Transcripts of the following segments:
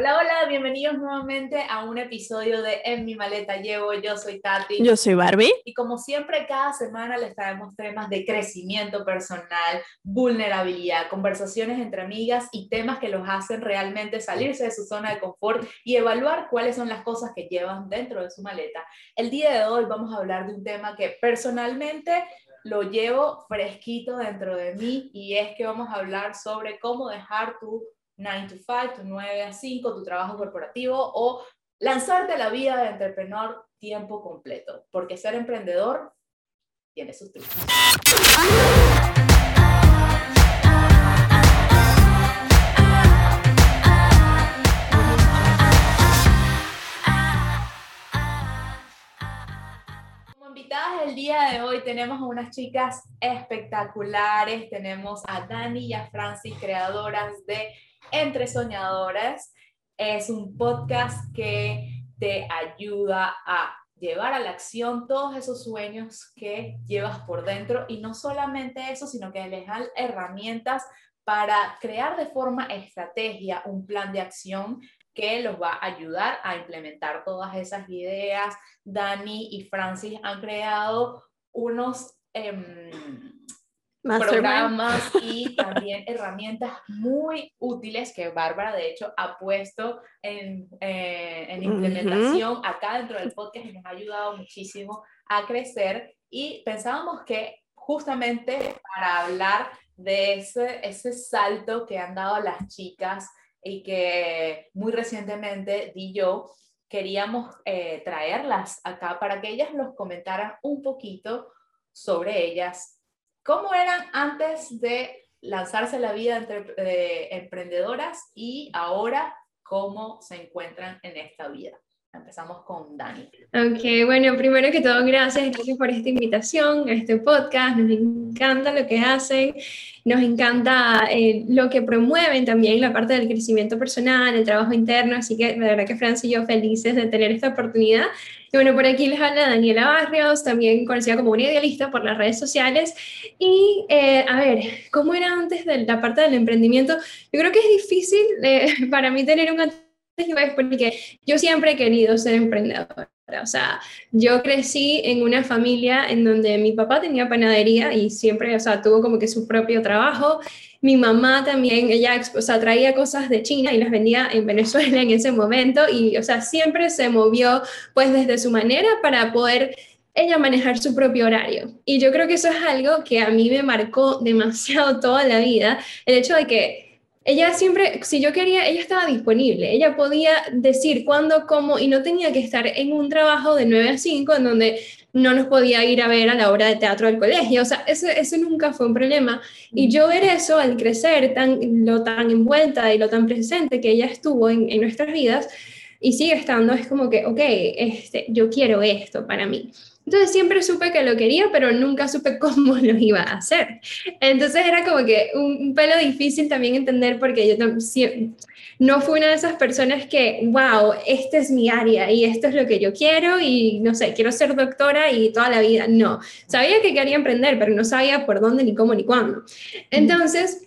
Hola, hola, bienvenidos nuevamente a un episodio de En mi maleta llevo. Yo soy Tati. Yo soy Barbie. Y como siempre, cada semana les traemos temas de crecimiento personal, vulnerabilidad, conversaciones entre amigas y temas que los hacen realmente salirse de su zona de confort y evaluar cuáles son las cosas que llevan dentro de su maleta. El día de hoy vamos a hablar de un tema que personalmente lo llevo fresquito dentro de mí y es que vamos a hablar sobre cómo dejar tu 9 to 5, tu 9 a 5, tu trabajo corporativo o lanzarte a la vida de entrepreneur tiempo completo, porque ser emprendedor tiene sus trucos. El día de hoy tenemos unas chicas espectaculares, tenemos a Dani y a Francis, creadoras de entre Soñadoras. Es un podcast que te ayuda a llevar a la acción todos esos sueños que llevas por dentro y no solamente eso, sino que les dan herramientas para crear de forma estrategia un plan de acción que los va a ayudar a implementar todas esas ideas. Dani y Francis han creado unos... Eh, programas y también herramientas muy útiles que Bárbara, de hecho, ha puesto en, eh, en implementación acá dentro del podcast y nos ha ayudado muchísimo a crecer. Y pensábamos que justamente para hablar de ese, ese salto que han dado las chicas y que muy recientemente di yo, queríamos eh, traerlas acá para que ellas nos comentaran un poquito sobre ellas, ¿Cómo eran antes de lanzarse la vida entre eh, emprendedoras y ahora cómo se encuentran en esta vida? Empezamos con Dani. Ok, bueno, primero que todo, gracias, gracias por esta invitación a este podcast. Nos encanta lo que hacen, nos encanta eh, lo que promueven también, la parte del crecimiento personal, el trabajo interno. Así que de verdad que Francia y yo felices de tener esta oportunidad. Y bueno, por aquí les habla Daniela Barrios, también conocida como una idealista por las redes sociales. Y eh, a ver, ¿cómo era antes de la parte del emprendimiento? Yo creo que es difícil eh, para mí tener un porque yo siempre he querido ser emprendedora. O sea, yo crecí en una familia en donde mi papá tenía panadería y siempre, o sea, tuvo como que su propio trabajo. Mi mamá también, ella, o sea, traía cosas de China y las vendía en Venezuela en ese momento y, o sea, siempre se movió pues desde su manera para poder ella manejar su propio horario. Y yo creo que eso es algo que a mí me marcó demasiado toda la vida, el hecho de que ella siempre, si yo quería, ella estaba disponible, ella podía decir cuándo, cómo, y no tenía que estar en un trabajo de 9 a 5 en donde no nos podía ir a ver a la obra de teatro del colegio, o sea, eso, nunca fue un problema. Y yo ver eso al crecer, tan, lo tan envuelta y lo tan presente que ella estuvo en, en nuestras vidas, y sigue estando, es como que, ok, este, yo quiero esto para mí. Entonces siempre supe que lo quería, pero nunca supe cómo lo iba a hacer. Entonces era como que un, pelo difícil también entender porque yo no fui una de esas personas que, wow, esta es mi área y esto es lo que yo quiero y no sé, quiero ser doctora y toda la vida. No, sabía que quería emprender, pero no sabía por dónde, ni cómo, ni cuándo. Entonces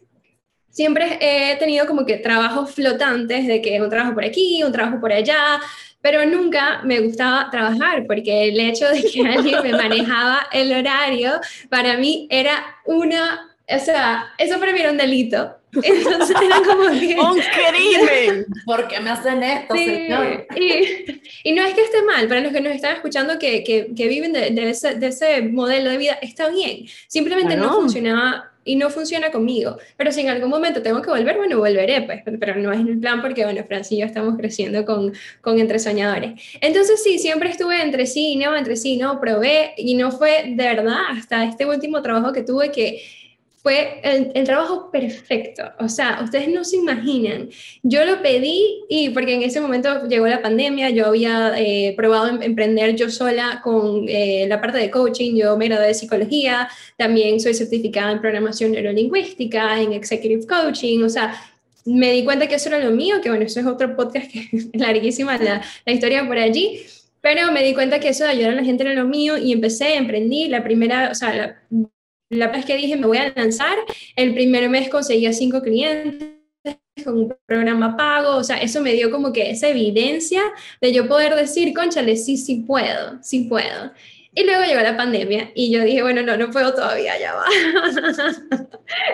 siempre he tenido como que trabajos flotantes de que un trabajo por aquí, un trabajo por allá, pero nunca me gustaba trabajar porque el hecho de que alguien me manejaba el horario para mí era una, o sea, eso para mí era un delito. Entonces era como que... ¡Un crimen! ¿Por qué me hacen esto, señor? Y, y, no es que esté mal, para los que nos están escuchando que, que, que viven de, de, ese, de, ese, modelo de vida, está bien. Simplemente no funcionaba y no funciona conmigo. Pero si en algún momento tengo que volver, bueno, volveré, pues, pero no es el plan porque, bueno, Francia y yo estamos creciendo con, con Entre Soñadores. Entonces, sí, siempre estuve entre sí, no, entre sí, no, probé y no fue de verdad hasta este último trabajo que tuve que fue el, trabajo perfecto. O sea, ustedes no se imaginan. Yo lo pedí y porque en ese momento llegó la pandemia, yo había eh, probado em, emprender yo sola con eh, la parte de coaching, yo me gradué de psicología, también soy certificada en programación neurolingüística, en executive coaching, o sea, me di cuenta que eso era lo mío, que bueno, eso es otro podcast que es larguísima la, la historia por allí. Pero me di cuenta que eso de ayudar a la gente era lo mío y empecé, emprendí. La primera, o sea, la la vez que dije me voy a lanzar, el primer mes conseguía cinco clientes, con un programa pago, o sea, eso me dio como que esa evidencia de yo poder decir, conchale, sí, sí puedo, sí puedo. Y luego llegó la pandemia y yo dije, bueno, no, no puedo todavía, ya va.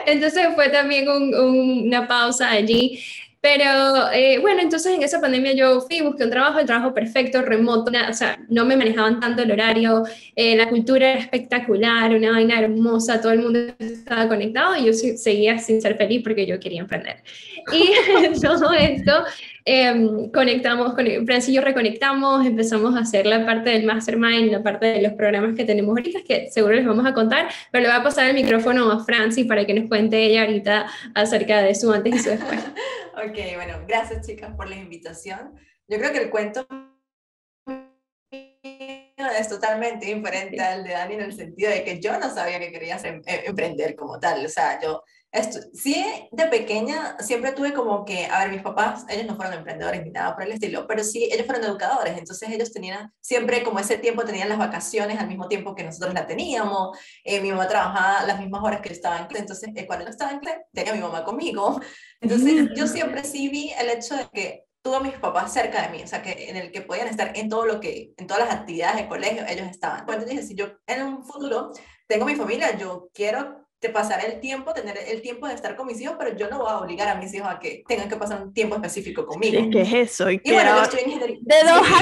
Entonces fue también una pausa allí. Pero eh, bueno, entonces en esa pandemia yo fui, busqué un trabajo, el trabajo perfecto, remoto, o sea, no me manejaban tanto el horario, eh, la cultura era espectacular, una vaina hermosa, todo el mundo estaba conectado y yo seguía sin ser feliz porque yo quería emprender. Y todo esto Em, conectamos, con Francis y yo reconectamos, empezamos a hacer la parte del mastermind, la parte de los programas que tenemos ahorita, que seguro les vamos a contar, pero le voy a pasar el micrófono a Francis para que nos cuente ella ahorita acerca de su antes y su después. ok, bueno, gracias chicas por la invitación. Yo creo que el cuento es totalmente diferente al de Dani en el sentido de que yo no sabía que quería em, emprender como tal, o sea, yo esto, sí, de pequeña siempre tuve como que, a ver, mis papás, ellos no fueron emprendedores ni nada por el estilo, pero sí, ellos fueron educadores, entonces ellos tenían siempre como ese tiempo, tenían las vacaciones al mismo tiempo que nosotros la teníamos, eh, mi mamá trabajaba las mismas horas que yo estaba en clase, entonces eh, cuando yo estaba en clase tenía a mi mamá conmigo, entonces yo siempre sí vi el hecho de que tuve a mis papás cerca de mí, o sea, que en el que podían estar en todo lo que, en todas las actividades de colegio, ellos estaban. Cuando dije, si yo en un futuro tengo mi familia, yo quiero te pasaré el tiempo, tener el tiempo de estar con mis hijos, pero yo no voy a obligar a mis hijos a que tengan que pasar un tiempo específico conmigo. ¿Qué es eso? Y, bueno, yo estoy en De 2 a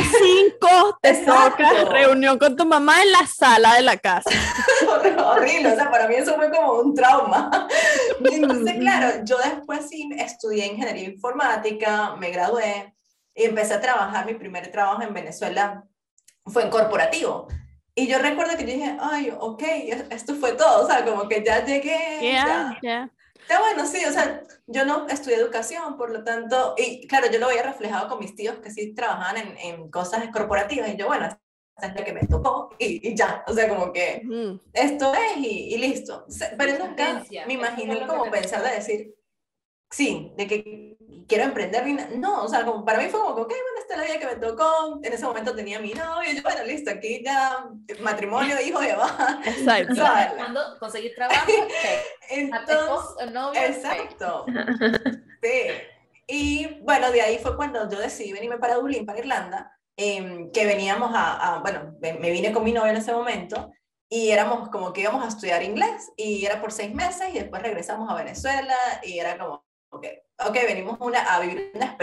5 te toca reunión con tu mamá en la sala de la casa. Horrible, o sea, para mí eso fue como un trauma. Entonces, claro, yo después sí estudié ingeniería informática, me gradué y empecé a trabajar, mi primer trabajo en Venezuela fue en corporativo. Y yo recuerdo que yo dije, ay, ok, esto fue todo, o sea, como que ya llegué. ya, ya. Ya bueno, sí, o sea, yo no estudié educación, por lo tanto, y claro, yo lo había reflejado con mis tíos que sí trabajaban en, en cosas corporativas, y yo, bueno, es la que me tocó, y, y ya, o sea, como que esto es, y, y listo. Pero nunca me imaginé como pensar de decir, sí, de que quiero emprender. No, o sea, como para mí fue como, ok, bueno, esta es la vida que me tocó. En ese momento tenía mi novio, y yo, bueno, listo, aquí ya, matrimonio, hijo, ya va. Exacto. Cuando conseguir trabajo, Entonces, novio, exacto. Sí. Y bueno, de ahí fue cuando yo decidí venirme para Dublín, para Irlanda, em, que veníamos a, a, bueno, me vine con mi novio en ese momento, y éramos como que íbamos a estudiar inglés y era por seis meses y después regresamos a Venezuela y era como ok, okay venimos una, a vivir una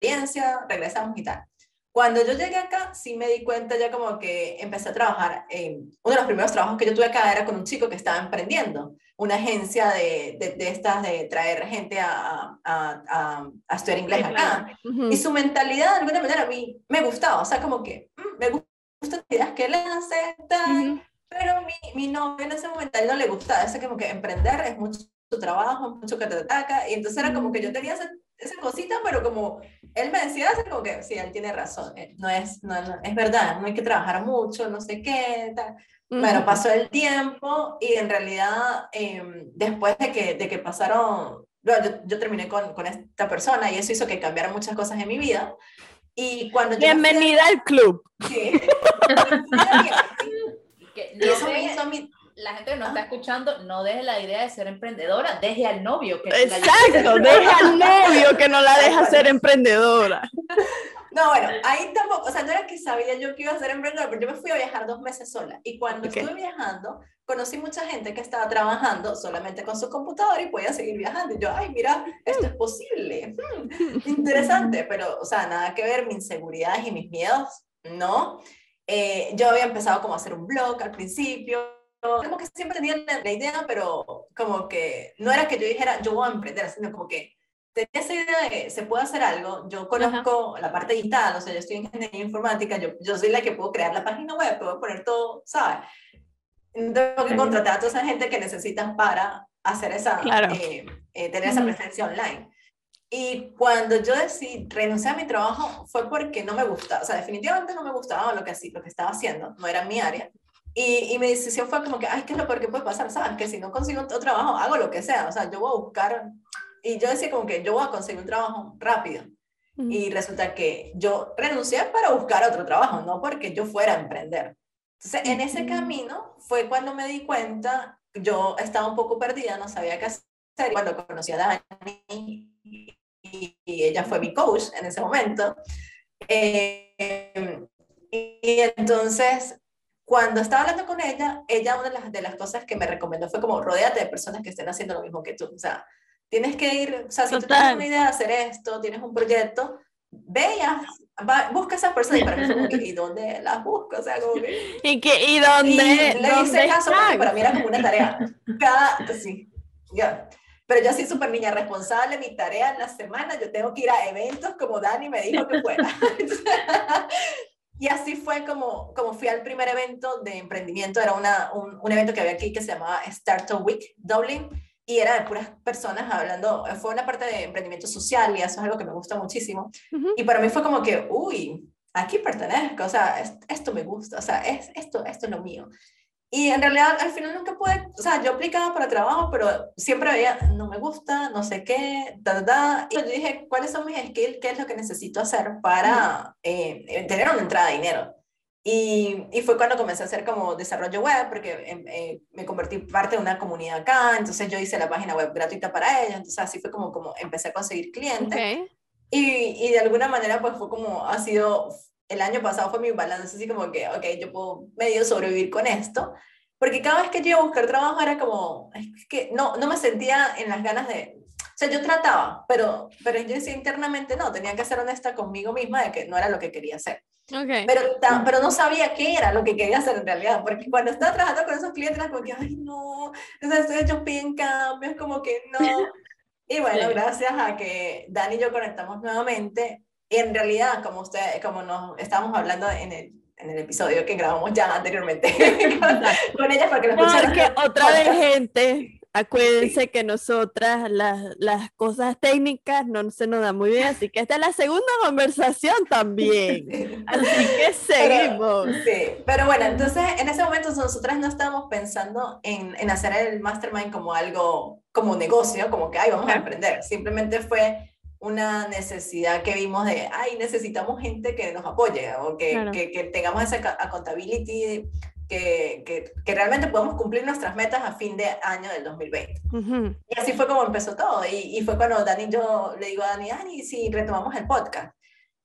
experiencia, regresamos y tal. Cuando yo llegué acá, sí me di cuenta ya como que empecé a trabajar, en, uno de los primeros trabajos que yo tuve acá era con un chico que estaba emprendiendo, una agencia de, de, estas de traer gente a, a, a, estudiar inglés acá. Y su mentalidad de alguna manera a mí me gustaba, o sea, como que mm, me gustan las ideas que él hace, tal, pero mi, mi novio en ese momento a él no le gustaba, ese como que emprender es mucho tu trabajo, mucho que te ataca, y entonces era como que yo tenía esa, esa cosita, pero como él me decía, como que sí, él tiene razón, eh, no es, no, es verdad, no hay que trabajar mucho, no sé qué, tal. Bueno, pasó el tiempo y en realidad em, después de que, de que pasaron, yo, yo terminé con, con, esta persona y eso hizo que cambiaran muchas cosas en mi vida. Y cuando Bienvenida al club. Sí. y eso me hizo a mí la gente que nos está escuchando no deje la idea de ser emprendedora, deje al novio que Exacto, deje al novio que no la deja ser emprendedora. No, bueno, ahí tampoco, o sea, no era que sabía yo que iba a ser emprendedora, pero yo me fui a viajar dos meses sola. Y cuando estuve viajando, conocí mucha gente que estaba trabajando solamente con su computadora y podía seguir viajando. Y yo, ay, mira, esto es posible. Hmm, interesante, pero, o sea, nada que ver, mis inseguridades y mis miedos, no. Eh, yo había empezado como a hacer un blog al principio, como que siempre tenía la, idea, pero como que no era que yo dijera, yo voy a emprender, sino como que tenía esa idea de se puede hacer algo, yo conozco la parte digital, o sea, yo estoy en ingeniería informática, yo, yo soy la que puedo crear la página web, puedo poner todo, ¿sabes? Tengo que contratar a toda esa gente que necesitan para hacer esa, eh, eh, tener esa presencia online. Y cuando yo decidí renunciar a mi trabajo fue porque no me gustaba, o sea, definitivamente no me gustaba lo que, lo que estaba haciendo, no era mi área. Y, y, mi decisión fue como que, ay, ¿qué es lo peor que puede pasar? ¿Sabes? Que si no consigo otro trabajo, hago lo que sea. O sea, yo voy a buscar. Y yo decía como que yo voy a conseguir un trabajo rápido. Y resulta que yo renuncié para buscar otro trabajo, no porque yo fuera a emprender. Entonces, en ese camino fue cuando me di cuenta, yo estaba un poco perdida, no sabía qué hacer. Cuando conocí a Dani, y, ella fue mi coach en ese momento. Eh, y entonces, cuando estaba hablando con ella, ella una de las, de las cosas que me recomendó fue como, rodéate de personas que estén haciendo lo mismo que tú. O sea, tienes que ir, o sea, si tú tienes una idea de hacer esto, tienes un proyecto, ve y busca esas personas y para mí ¿y dónde las busco? O sea, como que... ¿Y, qué, y dónde? Y le hice caso porque para mí era como una tarea. Cada, sí, ya. Pero yo soy súper niña responsable, mi tarea en la semana, yo tengo que ir a eventos como Dani me dijo que fuera. Y así fue como, como fui al primer evento de emprendimiento, era una, un, un evento que había aquí que se llamaba Startup Week Dublin, y era de puras personas hablando, fue una parte de emprendimiento social y eso es algo que me gusta muchísimo. Y para mí fue como que, uy, aquí pertenezco, o sea, esto me gusta, o sea, es, esto, esto es lo mío. Y en realidad al final nunca pude, o sea, yo aplicaba para trabajo, pero siempre veía, no me gusta, no sé qué, da, da, Y yo dije, ¿cuáles son mis skills? ¿Qué es lo que necesito hacer para eh, tener una entrada de dinero? Y, y, fue cuando comencé a hacer como desarrollo web, porque em, eh, me convertí parte de una comunidad acá, entonces yo hice la página web gratuita para ellos, entonces así fue como, como empecé a conseguir clientes. Y, y, de alguna manera pues fue como, ha sido, el año pasado fue mi balance, así como que, ok, yo puedo medio sobrevivir con esto, porque cada vez que yo iba a buscar trabajo era como, es que no, no me sentía en las ganas de, o sea, yo trataba, pero, pero yo decía internamente no, tenía que ser honesta conmigo misma de que no era lo que quería hacer. Okay. Pero, pero no sabía qué era lo que quería hacer en realidad, porque cuando estaba trabajando con esos clientes era como que, ay, no, entonces ellos piden cambios, como que no. Y bueno, gracias a que Dani y yo conectamos nuevamente, en realidad, como, usted, como nos estábamos hablando en el, en el episodio que grabamos ya anteriormente con, ella, para que nos Porque otra vez, gente, Acuérdense que nosotras las, las, cosas técnicas no se nos dan muy bien, así que esta es la segunda conversación también. Así que seguimos. Pero, sí, pero bueno, entonces en ese momento nosotras no estábamos pensando en, en hacer el mastermind como algo, como un negocio, como que, ay, vamos a emprender. Simplemente fue una necesidad que vimos de, ay, necesitamos gente que nos apoye o que, que, que tengamos esa accountability que, que, realmente podamos cumplir nuestras metas a fin de año del 2020. Y así fue como empezó todo. Y, y, fue cuando Dani, yo le digo a Dani, Dani, si retomamos el podcast.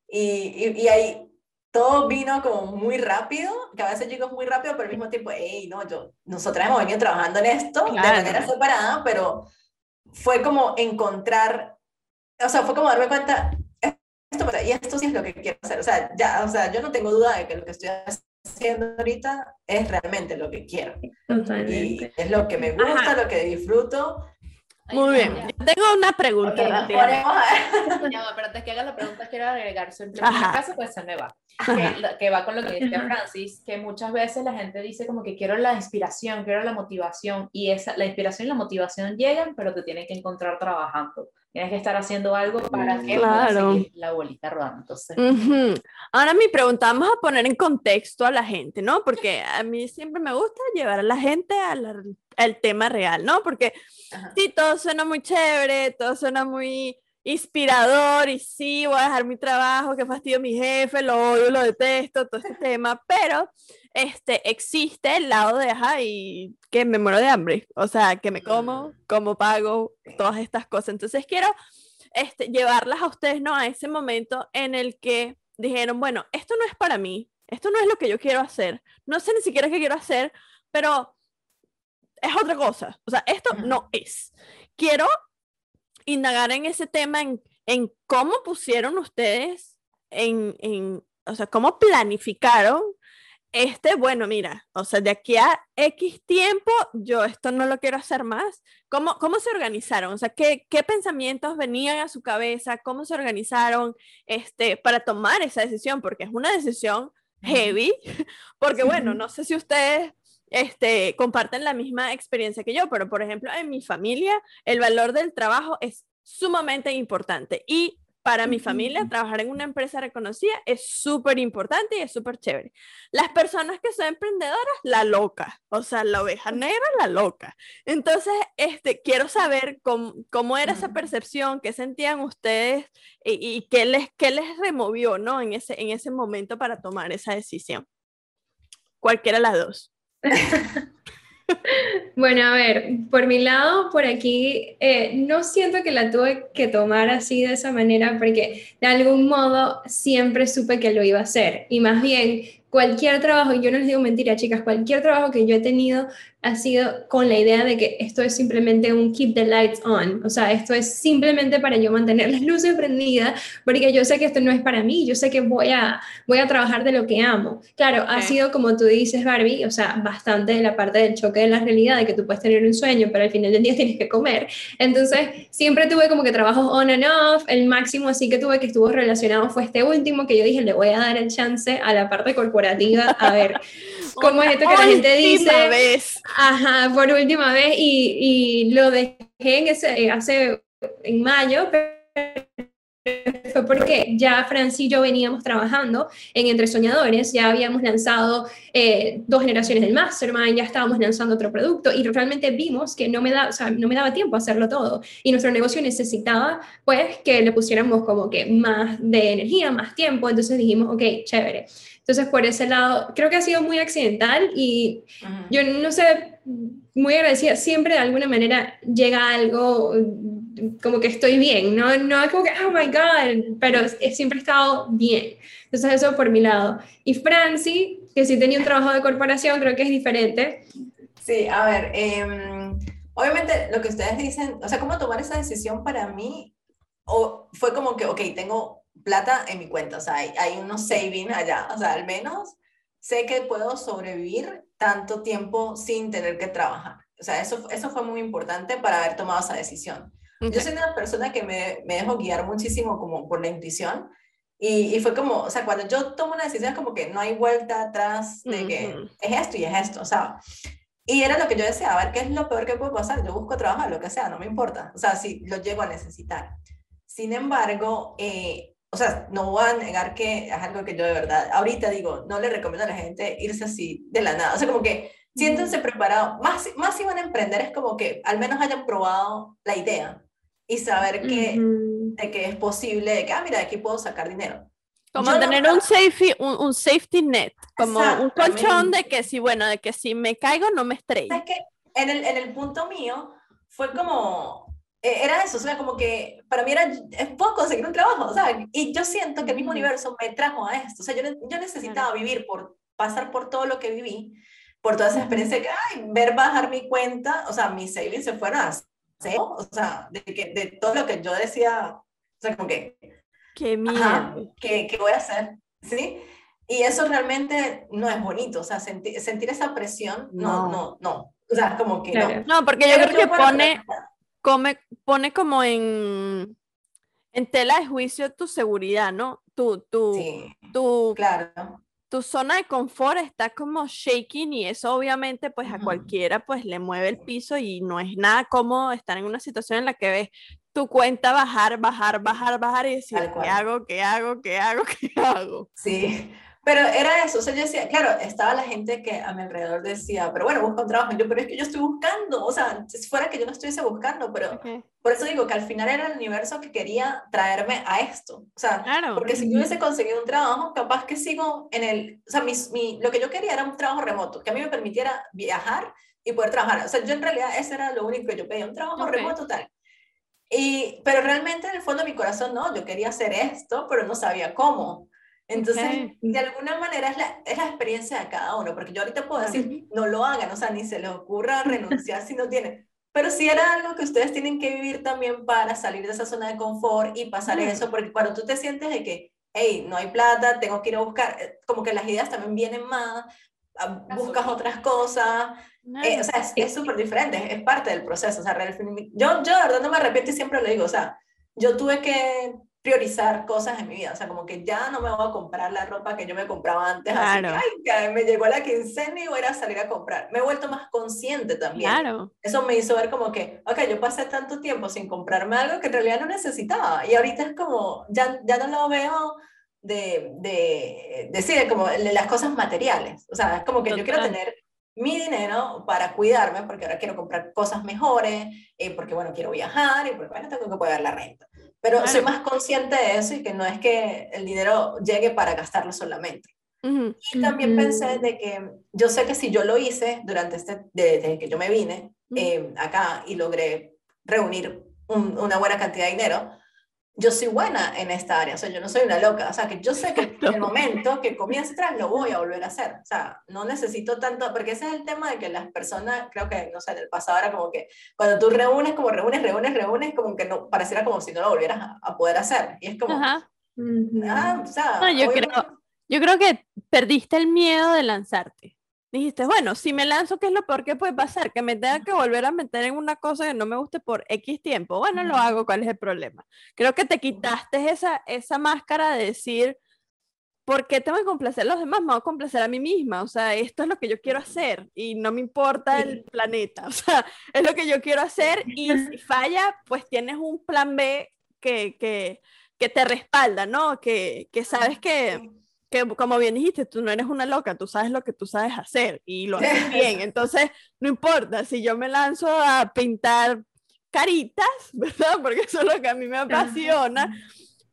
Y, y, ahí todo vino como muy rápido, que a veces digo muy rápido, pero al mismo tiempo, hey, no, yo, nosotras hemos venido trabajando en esto de manera separada, pero fue como encontrar, o sea, fue como darme cuenta, esto, y esto sí es lo que quiero hacer. O sea, ya, o sea, yo no tengo duda de que lo que estoy haciendo ahorita es realmente lo que quiero. Y es lo que me gusta, lo que disfruto. Muy bien, yo tengo una pregunta. Okay, pero antes que haga la pregunta, quiero agregar siempre en caso, pues se me va. Que, que, va con lo que dice Francis, que muchas veces la gente dice como que quiero la inspiración, quiero la motivación, y esa, la inspiración y la motivación llegan, pero te tienen que encontrar trabajando tienes que estar haciendo algo para que claro. seguir la bolita rodando. Entonces. Ahora mi pregunta, vamos a poner en contexto a la gente, ¿no? Porque a mí siempre me gusta llevar a la gente al, al tema real, ¿no? Porque sí, todo suena muy chévere, todo suena muy inspirador y sí, voy a dejar mi trabajo, que fastidio mi jefe, lo odio, lo detesto, todo este tema, pero este, existe el lado de, y que me muero de hambre, o sea, que me como, como pago, todas estas cosas. Entonces quiero este, llevarlas a ustedes, ¿no? A ese momento en el que dijeron, bueno, esto no es para mí, esto no es lo que yo quiero hacer, no sé ni siquiera qué quiero hacer, pero es otra cosa, o sea, esto no es. Quiero indagar en ese tema, en, en cómo pusieron ustedes, en, en, o sea, cómo planificaron este, bueno, mira, o sea, de aquí a X tiempo, yo esto no lo quiero hacer más. ¿Cómo, cómo se organizaron? O sea, ¿qué, ¿qué, pensamientos venían a su cabeza? ¿Cómo se organizaron este, para tomar esa decisión? Porque es una decisión heavy, porque bueno, no sé si ustedes este, comparten la misma experiencia que yo, pero por ejemplo, en mi familia el valor del trabajo es sumamente importante y para mi familia trabajar en una empresa reconocida es súper importante y es súper chévere. Las personas que son emprendedoras, la loca, o sea, la oveja negra, la loca. Entonces, este, quiero saber cómo, cómo era esa percepción, qué sentían ustedes y, y, qué, les, qué les removió ¿no? en, ese, en ese momento para tomar esa decisión. Cualquiera de las dos. Bueno, a ver, por mi lado, por aquí, eh, no siento que la tuve que tomar así de esa manera porque de algún modo siempre supe que lo iba a hacer. Y más bien cualquier trabajo, y yo no les digo mentira, chicas, cualquier trabajo que yo he tenido ha sido con la idea de que esto es simplemente un keep the lights on, o sea, esto es simplemente para yo mantener las luces prendidas, porque yo sé que esto no es para mí, yo sé que voy a, voy a trabajar de lo que amo. Claro, ha sido como tú dices, Barbie, o sea, bastante de la parte del choque de la realidad, de que tú puedes tener un sueño, pero al final del día tienes que comer. Entonces, siempre tuve como que trabajos on and off, el máximo así que tuve que estuvo relacionado fue este último, que yo dije, le voy a dar el chance a la parte corporativa, a ver cómo es esto que la gente dice. Vez. Ajá, por última vez y, y lo dejé en ese, hace en mayo, pero fue porque ya Franci y yo veníamos trabajando en Entre Soñadores, ya habíamos lanzado eh, dos generaciones del Mastermind, ya estábamos lanzando otro producto y realmente vimos que no me, da, o sea, no me daba tiempo a hacerlo todo. Y nuestro negocio necesitaba pues que le pusiéramos como que más de energía, más tiempo, entonces dijimos, ok, chévere. Entonces por ese lado, creo que ha sido muy accidental y yo no sé, muy agradecida, siempre de alguna manera llega algo como que estoy bien, no, no es como que, oh my God, pero siempre he estado bien. Entonces eso por mi lado. Y Franci, que sí tenía un trabajo de corporación, creo que es diferente. Sí, a ver, em, obviamente lo que ustedes dicen, o sea, cómo tomar esa decisión para mí, o fue como que, ok, tengo plata en mi cuenta, o sea, hay, hay unos savings allá, o sea, al menos sé que puedo sobrevivir tanto tiempo sin tener que trabajar. O sea, eso, eso fue muy importante para haber tomado esa decisión. Yo soy una persona que me, me dejo guiar muchísimo como por la intuición y, y, fue como, o sea, cuando yo tomo una decisión es como que no hay vuelta atrás de que es esto y es esto, o sea, y era lo que yo deseaba, a ver qué es lo peor que puede pasar, yo busco trabajar, lo que sea, no me importa, o sea, si lo llego a necesitar. Sin embargo, eh, o sea, no voy a negar que es algo que yo de verdad, ahorita digo, no le recomiendo a la gente irse así de la nada, o sea, como que siéntense preparados, más, más si van a emprender es como que al menos hayan probado la idea, y saber que, de que es posible, de que, ah, mira, de aquí puedo sacar dinero. Como tener un, safety, un, safety net, como un colchón de que si, bueno, de que si me caigo no me estrello. Es que en el, en el punto mío fue como, e, era eso, o sea, como que para mí era, es poco conseguir un trabajo, o sea, y yo siento que el mismo universo me trajo a esto, o sea, yo, yo necesitaba vivir por, pasar por todo lo que viví, por toda esa experiencia que, ay, ver bajar mi cuenta, o sea, mis savings se fueron a o sea, de, que, de todo lo que yo decía, o sea, como que... Qué miedo. ¿qué, ¿qué, voy a hacer? ¿Sí? Y eso realmente no es bonito, o sea, sentir, sentir esa presión, no, no, no, o sea, como que no. No, porque yo creo que pone, come, pone como en, en tela de juicio tu seguridad, ¿no? Tu, tu, sí, tu, claro tu zona de confort está como shaking y eso obviamente pues a cualquiera pues le mueve el piso y no es nada cómodo estar en una situación en la que ves tu cuenta bajar, bajar, bajar, bajar y decir, ¿qué hago? ¿Qué hago? ¿Qué hago? ¿Qué hago? Sí, pero era eso, o sea, yo decía, claro, estaba la gente que a mi alrededor decía, pero bueno, busca un trabajo, yo, pero es que yo estoy buscando, o sea, si fuera que yo no estuviese buscando, pero por eso digo que al final era el universo que quería traerme a esto, o sea, porque si yo hubiese conseguido un trabajo, capaz que sigo en el, o sea, mi, mi, lo que yo quería era un trabajo remoto, que a mí me permitiera viajar y poder trabajar, o sea, yo en realidad ese era lo único que yo pedía, un trabajo remoto tal. Y, pero realmente en el fondo de mi corazón no, yo quería hacer esto, pero no sabía cómo. Entonces, de alguna manera es la, es la, experiencia de cada uno, porque yo ahorita puedo decir, no lo hagan, o sea, ni se les ocurra renunciar si no tienen. Pero sí era algo que ustedes tienen que vivir también para salir de esa zona de confort y pasar eso, porque cuando tú te sientes de que, hey, no hay plata, tengo que ir a buscar, eh, como que las ideas también vienen más, ah, buscas otras cosas, eh, o sea, es súper diferente, es parte del proceso, o sea, yo, yo de verdad no me arrepiento y siempre lo digo, o sea, yo tuve que priorizar cosas en mi vida, o sea, como que ya no me voy a comprar la ropa que yo me compraba antes, claro. así que, ay, me llegó la quincena y voy a salir a comprar. Me he vuelto más consciente también. Claro. Eso me hizo ver como que, ok, yo pasé tanto tiempo sin comprarme algo que en realidad no necesitaba y ahorita es como, ya, ya no lo veo de, de decir, como las cosas materiales, o sea, es como que yo quiero tener mi dinero para cuidarme, porque ahora quiero comprar cosas mejores, eh, porque bueno, quiero viajar y porque bueno, tengo que pagar la renta. Pero soy más consciente de eso y que no es que el dinero llegue para gastarlo solamente. Y también pensé de que yo sé que si yo lo hice durante este, desde que yo me vine eh, acá y logré reunir una buena cantidad de dinero, yo soy buena en esta área, o sea, yo no soy una loca, o sea, que yo sé que en el momento que comience atrás lo voy a volver a hacer, o sea, no necesito tanto, porque ese es el tema de que las personas, creo que, no sé, en el pasado era como que cuando tú reúnes, como reúnes, reúnes, reúnes, como que no, pareciera como si no lo volvieras a, poder hacer, y es como, ah, o sea, yo, creo, yo creo que perdiste el miedo de lanzarte dijiste, bueno, si me lanzo, ¿qué es lo peor que puede pasar? Que me tenga que volver a meter en una cosa que no me guste por X tiempo. Bueno, lo hago, ¿cuál es el problema? Creo que te quitaste esa, esa máscara de decir, ¿por qué tengo que complacer a los demás? Me voy a complacer a mí misma. O sea, esto es lo que yo quiero hacer y no me importa el planeta. O sea, es lo que yo quiero hacer y si falla, pues tienes un plan B que, que, que te respalda, ¿no? Que, que sabes que que como bien dijiste, tú no eres una loca, tú sabes lo que tú sabes hacer y lo haces bien. Entonces, no importa si yo me lanzo a pintar caritas, ¿verdad? Porque eso es lo que a mí me apasiona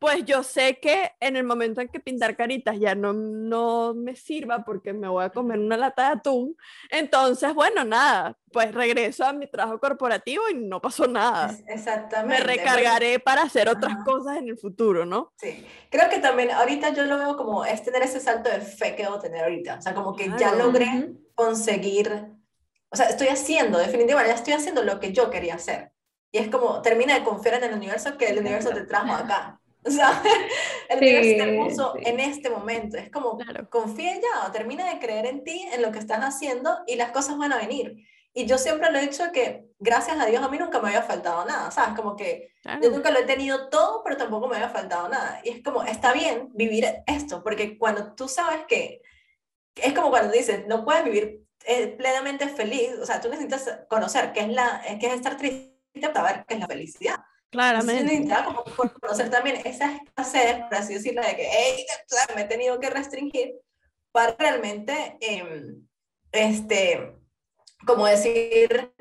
pues yo sé que en el momento en que pintar caritas ya no, no me sirva porque me voy a comer una lata de atún, entonces, bueno, nada, pues regreso a mi trabajo corporativo y no pasó nada. Exactamente. Me recargaré para hacer otras cosas en el futuro, ¿no? Sí, creo que también ahorita yo lo veo como es tener ese salto de fe que debo tener ahorita, o sea, como que ya logré conseguir, o sea, estoy haciendo, definitivamente, ya estoy haciendo lo que yo quería hacer. Y es como, termina de confiar en el universo que el universo te trajo acá. O sea, el universo te puso en este momento. Es como, confía ya o termina de creer en ti, en lo que estás haciendo y las cosas van a venir. Y yo siempre lo he dicho que, gracias a Dios, a mí nunca me había faltado nada, ¿sabes? Como que yo nunca lo he tenido todo, pero tampoco me había faltado nada. Y es como, está bien vivir esto, porque cuando tú sabes que, es como cuando dices, no puedes vivir eh, plenamente feliz, o sea, tú necesitas conocer qué es, la, qué es estar triste para ver qué es la felicidad. Claramente. necesitaba como conocer también esa escasez, por así decirlo, de que hey, me he tenido que restringir para realmente, em, este, como decir,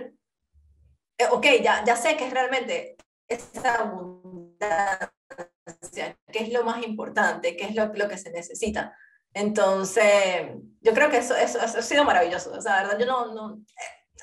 eh, ok, ya, ya sé que es realmente esa abundancia, que es lo más importante, que es lo, lo que se necesita. Entonces, yo creo que eso, eso, eso ha sido maravilloso. O sea, verdad, yo no, no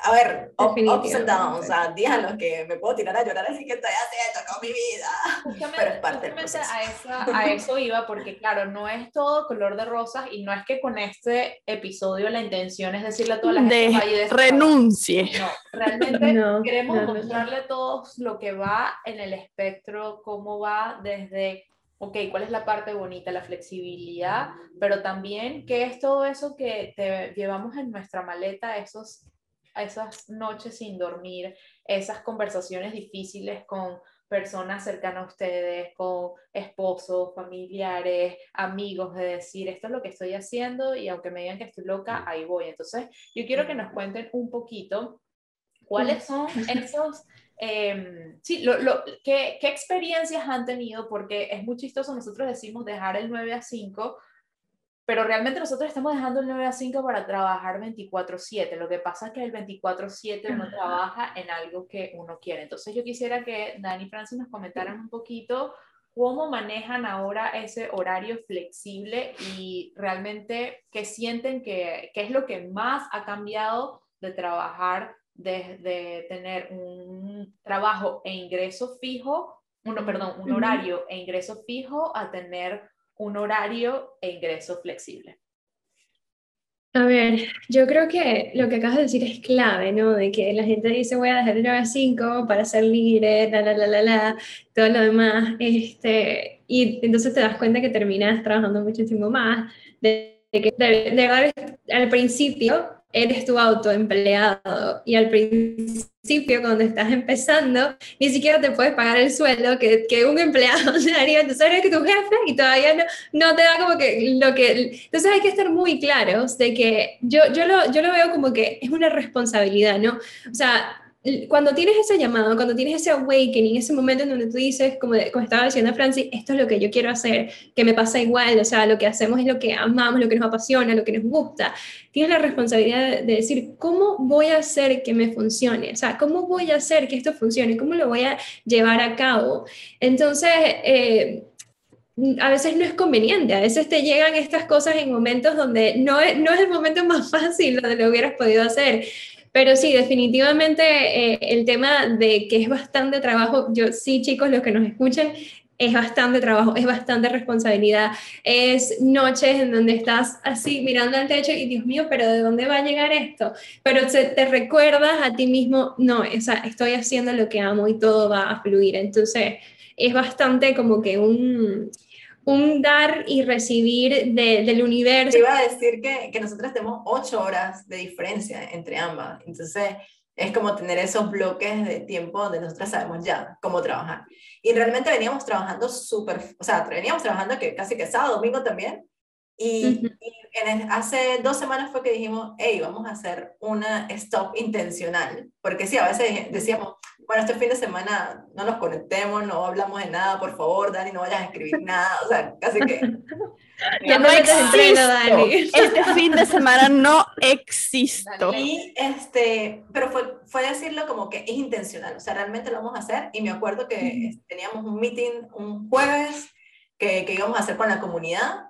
a ver, ups and downs, o sea, días en los que me puedo tirar a llorar así que estoy haciendo con mi vida. pero es parte del proceso. A, eso, a eso iba, porque claro, no es todo color de rosas y no es que con este episodio la intención es decirle a toda la gente de renuncie. No, realmente queremos mostrarle a todos lo que va en el espectro, cómo va desde ok, ¿cuál es la parte bonita? La flexibilidad, pero también qué es todo eso que te llevamos en nuestra maleta, esos esas noches sin dormir, esas conversaciones difíciles con personas cercanas a ustedes, con esposos, familiares, amigos, de decir, esto es lo que estoy haciendo y aunque me digan que estoy loca, ahí voy. Entonces, yo quiero que nos cuenten un poquito cuáles son esos... Em, sí, lo, lo, ¿qué, ¿qué, experiencias han tenido? Porque es muy chistoso, nosotros decimos dejar el 9 a 5, pero realmente nosotros estamos dejando el 9 a 5 para trabajar 24/7. Lo que pasa es que el 24/7 uno trabaja en algo que uno quiere. Entonces yo quisiera que Dani y Francis nos comentaran un poquito cómo manejan ahora ese horario flexible y realmente qué sienten que, qué es lo que más ha cambiado de trabajar, desde tener un trabajo e ingreso fijo, uno, perdón, un horario e ingreso fijo a tener un horario e ingreso flexible? A ver, yo creo que lo que acabas de decir es clave, ¿no? De que la gente dice voy a dejar el 9 a 5 para ser libre, la, la, la, la, la, todo lo demás, este, y entonces te das cuenta que terminas trabajando muchísimo más, de, que de, de, al principio eres tu autoempleado y al principio cuando estás empezando ni siquiera te puedes pagar el sueldo que, que un empleado haría, entonces eres que tu jefe y todavía no, no, te da como que lo que... Entonces hay que estar muy claros de que yo, yo, lo, yo lo veo como que es una responsabilidad, ¿no? O sea, cuando tienes ese llamado, cuando tienes ese awakening, ese momento en donde tú dices, como, como estaba diciendo Francis, esto es lo que yo quiero hacer, que me pasa igual, o sea, lo que hacemos es lo que amamos, lo que nos apasiona, lo que nos gusta, tienes la responsabilidad de, decir, ¿cómo voy a hacer que me funcione? O sea, ¿cómo voy a hacer que esto funcione? ¿Cómo lo voy a llevar a cabo? Entonces, eh, a veces no es conveniente, a veces te llegan estas cosas en momentos donde no es, no es el momento más fácil donde lo hubieras podido hacer. Pero sí, definitivamente eh, el tema de que es bastante trabajo, yo sí chicos, los que nos escuchan, es bastante trabajo, es bastante responsabilidad, es noches en donde estás así mirando al techo y Dios mío, pero ¿de dónde va a llegar esto? Pero te recuerdas a ti mismo, no, o estoy haciendo lo que amo y todo va a fluir. Entonces, es bastante como que un, un dar y recibir del universo. Te iba a decir que, que nosotros tenemos ocho horas de diferencia entre ambas, entonces es como tener esos bloques de tiempo donde nosotros sabemos ya cómo trabajar. Y realmente veníamos trabajando súper, o sea, veníamos trabajando que casi que sábado, domingo también, y, en hace dos semanas fue que dijimos, hey, vamos a hacer una stop intencional. Porque sí, a veces decíamos, bueno, este fin de semana no nos conectemos, no hablamos de nada, por favor, Dani, no vayas a escribir nada. O sea, casi que... ya no existo. Dani. Este fin de semana no existo. Y este, pero fue, fue decirlo como que es intencional, o sea, realmente lo vamos a hacer. Y me acuerdo que teníamos un meeting un jueves que, que íbamos a hacer con la comunidad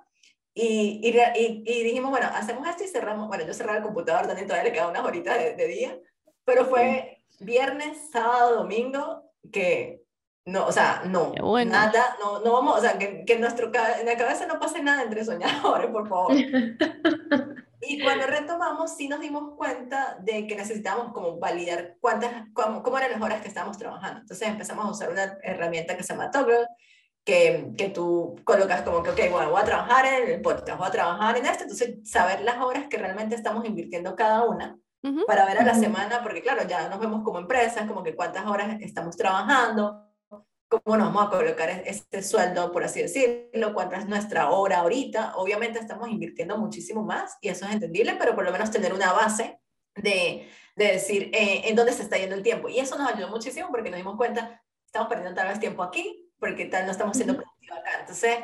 y, y, y, dijimos, bueno, hacemos esto y cerramos. Bueno, yo cerraba el computador, también todavía le quedaban unas horitas de, día, pero fue viernes, sábado, domingo, que no, o sea, no, nada, no, no vamos, o sea, que, que en, nuestro, en la cabeza no pase nada entre soñadores, por favor. y cuando retomamos, sí nos dimos cuenta de que necesitábamos como validar cuántas, cómo, cómo eran las horas que estábamos trabajando. Entonces empezamos a usar una herramienta que se llama Toggle, que, que, tú colocas como que, ok, bueno, voy a trabajar en el podcast, voy a trabajar en esto, entonces saber las horas que realmente estamos invirtiendo cada una para ver a la semana, porque claro, ya nos vemos como empresas, como que cuántas horas estamos trabajando, cómo nos vamos a colocar este sueldo, por así decirlo, cuánta es nuestra hora ahorita. Obviamente estamos invirtiendo muchísimo más y eso es entendible, pero por lo menos tener una base de, de decir eh, en dónde se está yendo el tiempo. Y eso nos ayudó muchísimo porque nos dimos cuenta, estamos perdiendo tal vez tiempo aquí, porque tal no estamos siendo productivos acá. Entonces,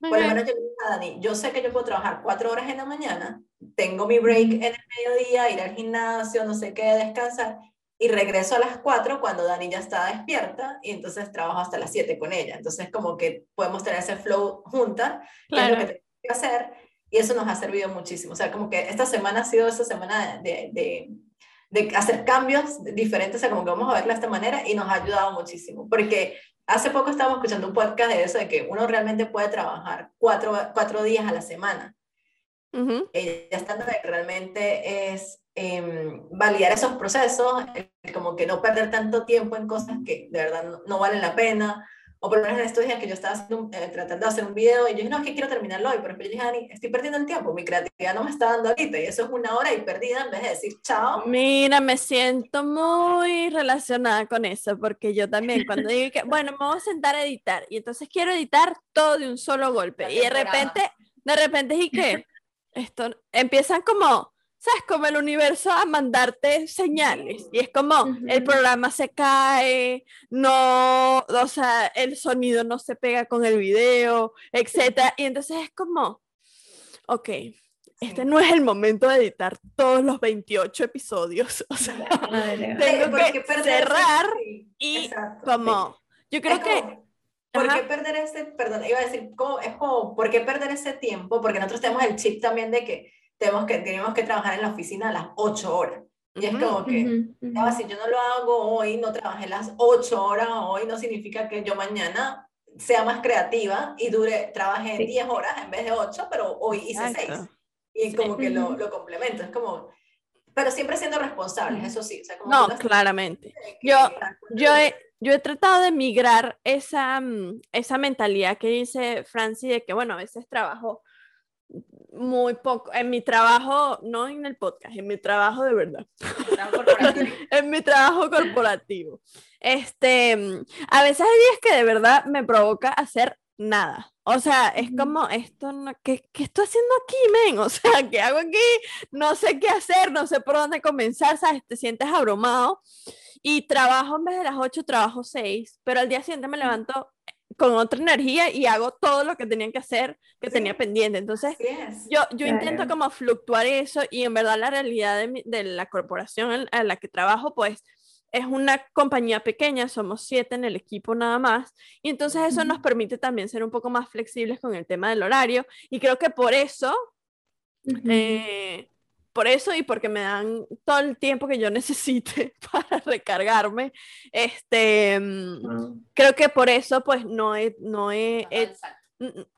por lo menos yo, Dani, yo sé que yo puedo trabajar cuatro horas en la mañana, tengo mi break en el mediodía, ir al gimnasio, no sé qué, descansar, y regreso a las cuatro cuando Dani ya está despierta, y entonces trabajo hasta las siete con ella. Entonces, como que podemos tener ese flow juntas, claro. que es lo que tengo que hacer, y eso nos ha servido muchísimo. O sea, como que esta semana ha sido esa semana de, de, de hacer cambios diferentes, o sea, como que vamos a verla de esta manera, y nos ha ayudado muchísimo, porque Hace poco estábamos escuchando un podcast de eso, de que uno realmente puede trabajar cuatro, cuatro días a la semana. Uh -huh. ya estando realmente es eh, validar esos procesos, como que no perder tanto tiempo en cosas que de verdad no, no valen la pena, o por lo menos en estos días que yo estaba eh, tratando de hacer un video y yo dije, no, es que quiero terminarlo hoy, pero yo dije, Dani, estoy perdiendo el tiempo, mi creatividad no me está dando ahorita y eso es una hora y perdida en vez de decir chao. Mira, me siento muy relacionada con eso, porque yo también cuando digo que, bueno, me voy a sentar a editar y entonces quiero editar todo de un solo golpe y de repente, de repente y que esto empiezan como ¿sabes? Como el universo a mandarte señales. Y es como el programa se cae, no, o sea, el sonido no se pega con el video, etc. Y entonces es como, ok, este no es el momento de editar todos los 28 episodios. O sea, tengo que cerrar y como, yo creo que... ¿Por qué perder ese, perdón, iba a decir, ¿cómo, es como, ¿por qué perder ese tiempo? Porque nosotros tenemos el chip también de que tenemos que, tenemos que trabajar en la oficina a las 8 horas. Y es como que, si yo no lo hago hoy, no trabajé las 8 horas hoy, no significa que yo mañana sea más creativa y dure, trabaje 10 horas en vez de 8, pero hoy hice 6. Y como que lo, lo, complemento, es como, pero siempre siendo responsables, eso sí. O sea, como no, claramente. Yo, yo, he, yo he tratado de migrar esa, mm, esa mentalidad que dice Franci de que, bueno, a veces trabajo muy poco, en mi trabajo, no en el podcast, en mi trabajo de verdad. en mi trabajo corporativo. Este, a veces hay días que de verdad me provoca hacer nada. O sea, es como esto, no, ¿qué, ¿qué, estoy haciendo aquí, men? O sea, ¿qué hago aquí? No sé qué hacer, no sé por dónde comenzar, ¿sabes? Te sientes abrumado. Y trabajo en vez de las 8, trabajo 6, pero al día siguiente me levanto con otra energía y hago todo lo que tenía que hacer, que tenía pendiente. Entonces, yo, yo intento como fluctuar eso y en verdad la realidad de, de la corporación en, la que trabajo, pues es una compañía pequeña, somos siete en el equipo nada más, y entonces eso nos permite también ser un poco más flexibles con el tema del horario, y creo que por eso, eh, por eso y porque me dan todo el tiempo que yo necesite para recargarme, este, mm, creo que por eso pues no he, no he,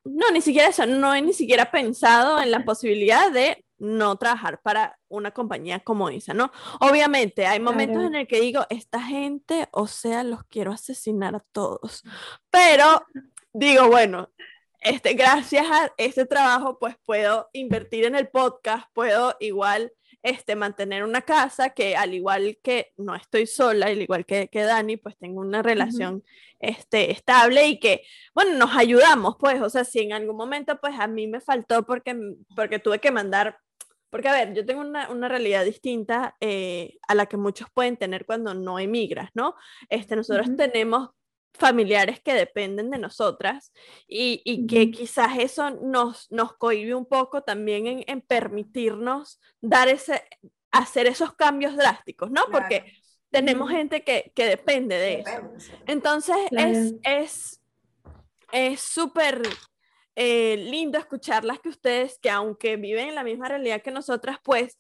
no, ni siquiera eso, no he ni siquiera pensado en la posibilidad de no trabajar para una compañía como esa, ¿no? Obviamente hay momentos en el que digo, esta gente, o sea, los quiero asesinar a todos, pero digo, bueno, este, gracias a este trabajo, pues puedo invertir en el podcast, puedo igual este, mantener una casa que al igual que no estoy sola, al igual que, que Dani, pues tengo una relación este, estable y que, bueno, nos ayudamos, pues, o sea, si en algún momento, pues a mí me faltó porque, porque tuve que mandar porque, a ver, yo tengo una, una realidad distinta eh, a la que muchos pueden tener cuando no emigras, ¿no? Este, nosotros tenemos familiares que dependen de nosotras y, y que quizás eso nos, nos cohibe un poco también en, en, permitirnos dar ese, hacer esos cambios drásticos, ¿no? Porque tenemos gente que, que, depende de eso. Entonces, es es súper eh, lindo escucharlas que ustedes, que aunque viven en la misma realidad que nosotras, pues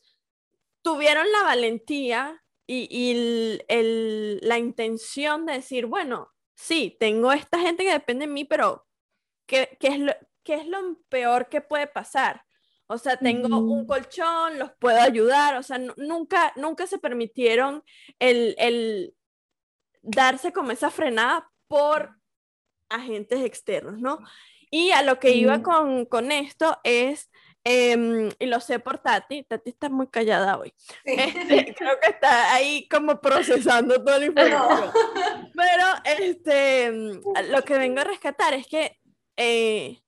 tuvieron la valentía y, y el, la intención de decir, bueno, sí, tengo esta gente que depende de mí, pero ¿qué, qué es, lo, qué es lo peor que puede pasar? O sea, tengo un colchón, los puedo ayudar, o sea, nunca, nunca se permitieron el, el darse como esa frenada por agentes externos, ¿no? Y a lo que iba con, con esto es, em, y lo sé por Tati, Tati está muy callada hoy. Este, creo que está ahí como procesando toda la información. Pero este, lo que vengo a rescatar es que eh,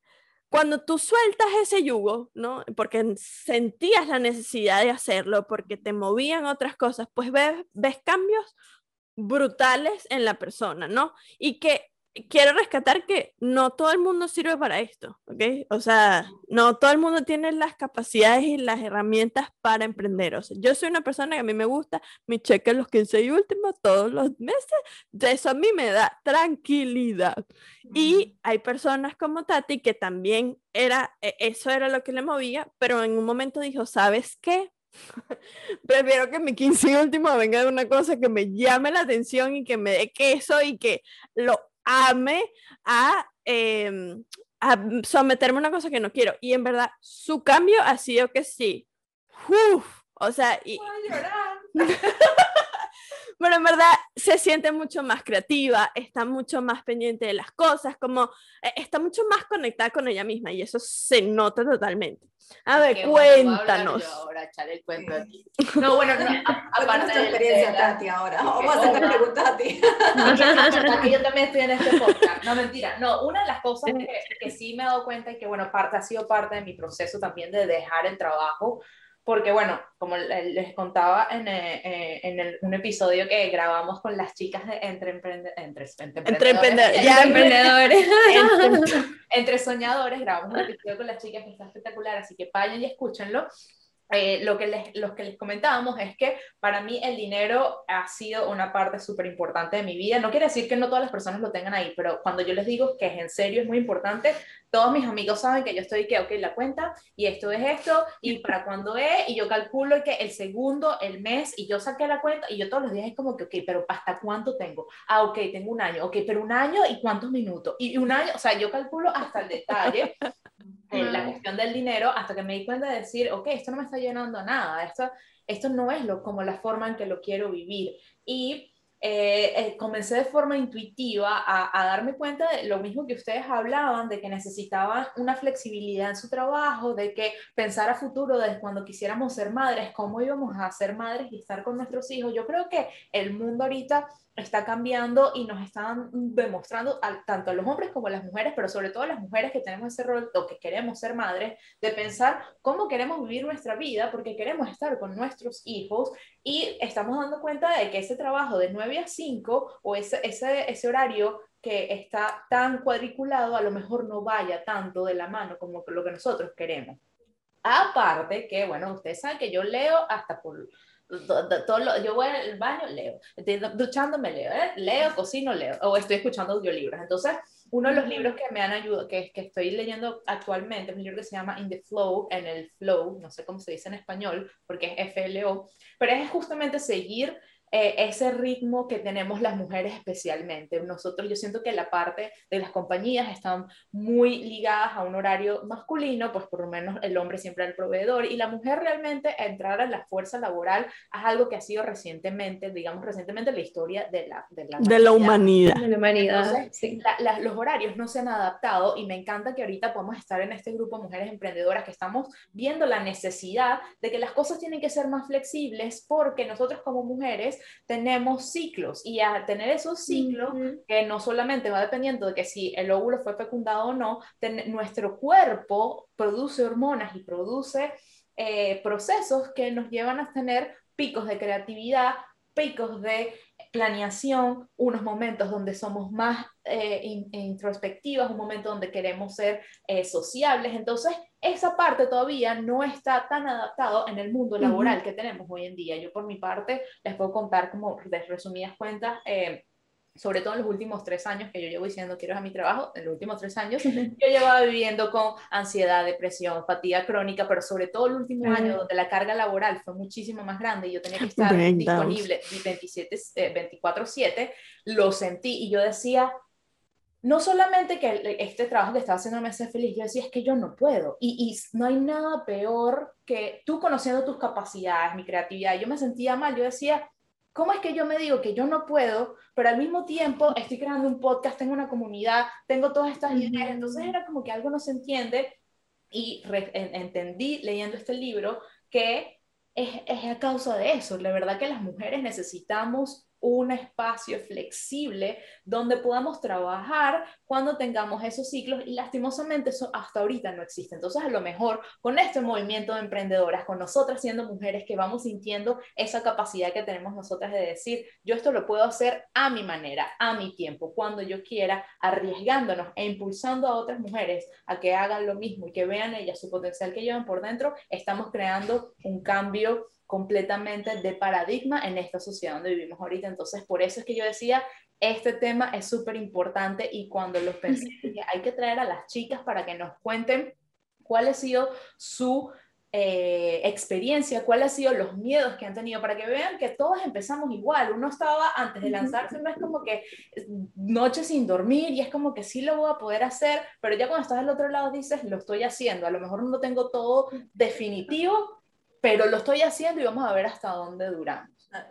cuando tú sueltas ese yugo, ¿no? Porque sentías la necesidad de hacerlo, porque te movían otras cosas, pues ves, ves cambios brutales en la persona, ¿no? Y que quiero rescatar que no todo el mundo sirve para esto, ¿ok? O sea, no todo el mundo tiene las capacidades y las herramientas para emprender. O sea, yo soy una persona que a mí me gusta mi cheque los 15 y últimos todos los meses, eso a mí me da tranquilidad. Y hay personas como Tati que también era, e, eso era lo que le movía, pero en un momento dijo, ¿sabes qué? Prefiero que mi 15 y último venga de una cosa que me llame la atención y que me dé queso y que lo ame a, em, a someterme a una cosa que no quiero. Y en verdad, su cambio ha sido que sí. Uf, o sea, y... Pero en verdad se siente mucho más creativa, está mucho más pendiente de las cosas, como eh, está mucho más conectada con ella misma y eso se nota totalmente. A ver, cuéntanos. ahora echar el cuento aquí. No, bueno, no, aparte de experiencia, de Tati, ahora. Vamos a hacer preguntas a ti. yo también estoy en este podcast. No, mentira. No, una de las cosas que, que sí me he dado cuenta y que, bueno, parte, ha sido parte de mi proceso también de dejar el trabajo porque bueno, como les contaba en, eh, eh, en un episodio que grabamos con las chicas de Entre, emprende, entre, entre, emprendedores, entre, soñadores, grabamos un episodio con las chicas que está espectacular, así que vayan y escúchenlo. Eh, lo que les, los que les comentábamos es que para mí el dinero ha sido una parte súper importante de mi vida. No quiere decir que no todas las personas lo tengan ahí, pero cuando yo les digo que es en serio, es muy importante, todos mis amigos saben que yo estoy que, ok, la cuenta, y esto es esto, y para cuándo es, y yo calculo que el segundo, el mes, y yo saqué la cuenta, y yo todos los días es como que, ok, pero ¿hasta cuánto tengo? Ah, ok, tengo un año, ok, pero un año y cuántos minutos, y un año, o sea, yo calculo hasta el detalle la cuestión del dinero hasta que me di cuenta de decir, ok, esto no me está llenando nada, esto, esto no es lo, como la forma en que lo quiero vivir. Y eh, eh, comencé de forma intuitiva a, a, darme cuenta de lo mismo que ustedes hablaban, de que necesitaban una flexibilidad en su trabajo, de que pensar a futuro, desde cuando quisiéramos ser madres, cómo íbamos a ser madres y estar con nuestros hijos. Yo creo que el mundo ahorita está cambiando y nos están demostrando tanto a los hombres como a las mujeres, pero sobre todo a las mujeres que tenemos ese rol o que queremos ser madres, de pensar cómo queremos vivir nuestra vida porque queremos estar con nuestros hijos y estamos dando cuenta de que ese trabajo de 9 a 5 o ese, ese, ese horario que está tan cuadriculado a lo mejor no vaya tanto de la mano como lo que nosotros queremos. Aparte que, bueno, ustedes saben que yo leo hasta por todo yo voy al baño, leo, estoy duchándome, leo, ¿eh? leo, cocino, leo, o estoy escuchando audiolibros. Entonces, uno de los libros que me han ayudado, que, que estoy leyendo actualmente, es un libro que se llama In the Flow, en el Flow, no sé cómo se dice en español, porque es FLO, pero es justamente seguir eh, ese ritmo que tenemos las mujeres especialmente. Nosotros, yo siento que la parte de las compañías están muy ligadas a un horario masculino, pues por lo menos el hombre siempre es el proveedor y la mujer realmente entrar a la fuerza laboral es algo que ha sido recientemente, digamos recientemente la historia de la, de la, de la humanidad. De la humanidad. sí. los horarios no se han adaptado y me encanta que ahorita podamos estar en este grupo de mujeres emprendedoras que estamos viendo la necesidad de que las cosas tienen que ser más flexibles porque nosotros como mujeres tenemos ciclos y a tener esos ciclos, que no solamente va dependiendo de que si el óvulo fue fecundado o no, nuestro cuerpo produce hormonas y produce eh, procesos que nos llevan a tener picos de creatividad, picos de planeación, unos momentos donde somos más eh, introspectivas, un momento donde queremos ser eh, sociables. Entonces, esa parte todavía no está tan adaptado en el mundo laboral que tenemos hoy en día. Yo por mi parte les puedo contar como de resumidas cuentas. Eh, sobre todo en los últimos tres años que yo llevo diciendo quiero ir a mi trabajo, en los últimos tres años, yo llevaba viviendo con ansiedad, depresión, fatiga crónica, pero sobre todo el último año donde la carga laboral fue muchísimo más grande y yo tenía que estar disponible 24/7, eh, lo sentí y yo decía, no solamente que este trabajo que estaba haciendo me hace feliz, yo decía, es que yo no puedo. Y, y, no hay nada peor que tú conociendo tus capacidades, mi creatividad. Yo me sentía mal, yo decía, ¿Cómo es que yo me digo que yo no puedo, pero al mismo tiempo estoy creando un podcast, tengo una comunidad, tengo todas estas ideas? Entonces era como que algo no se entiende y entendí leyendo este libro que es, es a causa de eso. La verdad que las mujeres necesitamos un espacio flexible donde podamos trabajar cuando tengamos esos ciclos y lastimosamente eso hasta ahorita no existe. Entonces a lo mejor con este movimiento de emprendedoras, con nosotras siendo mujeres que vamos sintiendo esa capacidad que tenemos nosotras de decir, yo esto lo puedo hacer a mi manera, a mi tiempo, cuando yo quiera, arriesgándonos e impulsando a otras mujeres a que hagan lo mismo y que vean ellas su potencial que llevan por dentro, estamos creando un cambio completamente de paradigma en esta sociedad donde vivimos ahorita. Entonces, por eso es que yo decía, este tema es súper importante y cuando los pensé, hay que traer a las chicas para que nos cuenten cuál ha sido su eh, experiencia, cuáles han sido los miedos que han tenido, para que vean que todos empezamos igual. Uno estaba antes de lanzarse, no es como que noche sin dormir y es como que sí lo voy a poder hacer, pero ya cuando estás del otro lado dices, lo estoy haciendo. A lo mejor no tengo todo definitivo, pero lo estoy haciendo y vamos a ver hasta dónde duramos. Ah,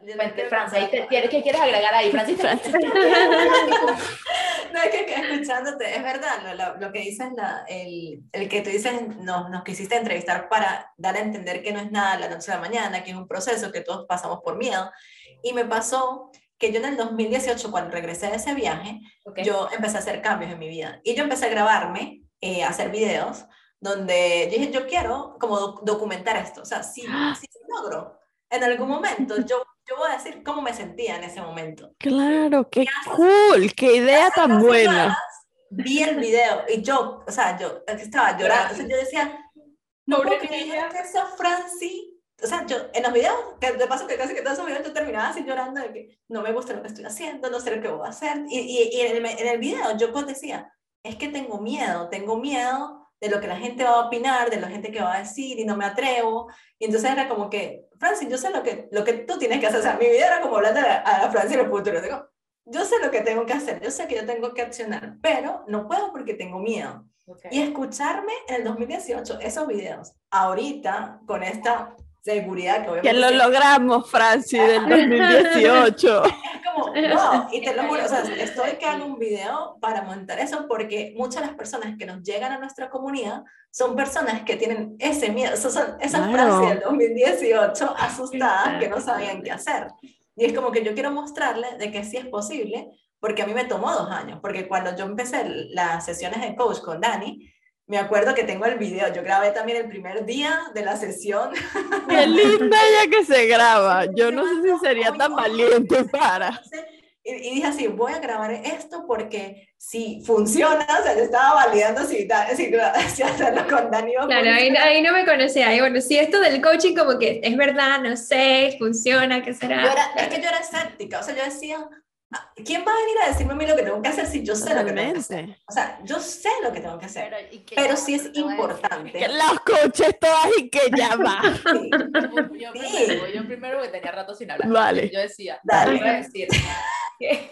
Francia, ¿qué quieres agregar ahí, Francisca? no, es que, escuchándote, es verdad, lo, lo que dices, la, el, el, que tú dices, nos, nos quisiste entrevistar para dar a entender que no es nada la noche a la mañana, que es un proceso, que todos pasamos por miedo. Y me pasó que yo en el 2018, cuando regresé de ese viaje, yo empecé a hacer cambios en mi vida. Y yo empecé a grabarme, eh, a hacer videos, donde yo dije, yo quiero como documentar esto, o sea, si, si logro en algún momento, yo, yo voy a decir cómo me sentía en ese momento. Claro, qué cool, qué idea tan buena. Vi el video y yo, o sea, yo estaba llorando, o sea, yo decía, no puedo creer que esa Franci, o sea, yo en los videos, que de paso que casi que todos esos videos yo terminaba así llorando de que no me gusta lo que estoy haciendo, no sé lo que voy a hacer, y, y, y en, el, en el video yo pues decía, es que tengo miedo, tengo miedo de lo que la gente va a opinar, de la gente que va a decir y no me atrevo. Y entonces era como que, Francis, yo sé lo que, lo que tú tienes que hacer. O sea, mi vida era como hablar a, a Francis en el futuro. Digo, yo sé lo que tengo que hacer, yo sé que yo tengo que accionar, pero no puedo porque tengo miedo. Y escucharme en el 2018 esos videos, ahorita con esta seguridad que Que lo logramos, Francis, del 2018. es como, wow, y te lo juro, o sea, estoy que hago un video para montar eso porque muchas de las personas que nos llegan a nuestra comunidad son personas que tienen ese miedo, son esas frases del 2018 asustadas que no sabían qué hacer. Y es como que yo quiero mostrarles de que sí es posible, porque a mí me tomó dos años, porque cuando yo empecé las sesiones de coach con Dani, me acuerdo que tengo el video, yo grabé también el primer día de la sesión. Qué linda ya que se graba. Yo no sé si sería tan valiente para. y, dije así, voy a grabar esto porque si funciona, o sea, yo estaba validando si, si, si hacerlo con Dani. Claro, ahí, ahí, no me conocía. Ahí, bueno, si esto del coaching como que es verdad, no sé, funciona, ¿qué será? Es que yo era escéptica, o sea, yo decía, ¿quién va a venir a decirme a mí lo que tengo que hacer si yo sé lo que tengo que hacer? O sea, yo sé lo que tengo que hacer, pero, pero sí es importante. Que los coches todas y que ya va. Yo, primero, yo primero que tenía rato sin hablar. Vale. Yo decía, Dale. Voy a decir que,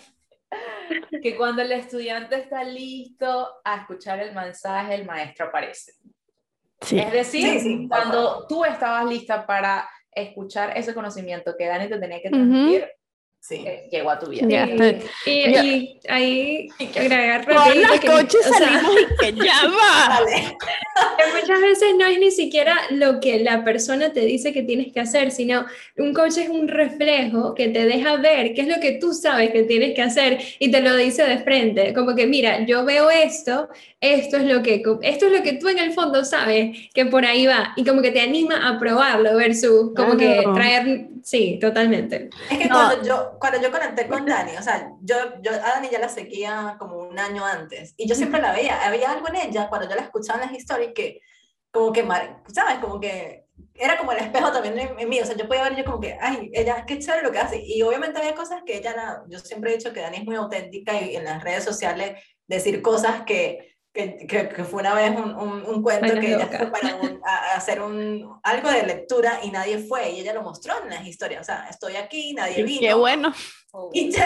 que cuando el estudiante está listo a escuchar el mensaje, el maestro aparece. Sí. Es decir, cuando tú estabas lista para escuchar ese conocimiento que Dani te tenía que transmitir, sí. Eh, llegó a tu vida. y, y, ahí agregar Con las coches salimos y que ya va. muchas veces no es ni siquiera lo que la persona te dice que tienes que hacer, sino un coach es un reflejo que te deja ver qué es lo que tú sabes que tienes que hacer y te lo dice de frente, como que mira, yo veo esto, esto es lo que esto es lo que tú en el fondo sabes que por ahí va y como que te anima a probarlo versus como que traer sí, totalmente. Es que cuando yo cuando yo conecté con Dani, o sea, yo, yo a Dani ya la seguía como un año antes y yo siempre la veía, había algo en ella cuando yo la escuchaba en las historias que como que, ¿sabes? Como que era como el espejo también en, mí, o sea, yo podía ver yo como que, ay, ella, qué chévere lo que hace, y obviamente había cosas que ella, yo siempre he dicho que Dani es muy auténtica y en las redes sociales decir cosas que que, que, fue una vez un, un, cuento que ella fue para hacer un, algo de lectura y nadie fue, y ella lo mostró en las historias, o sea, estoy aquí, nadie vino. Qué bueno. Y, sí,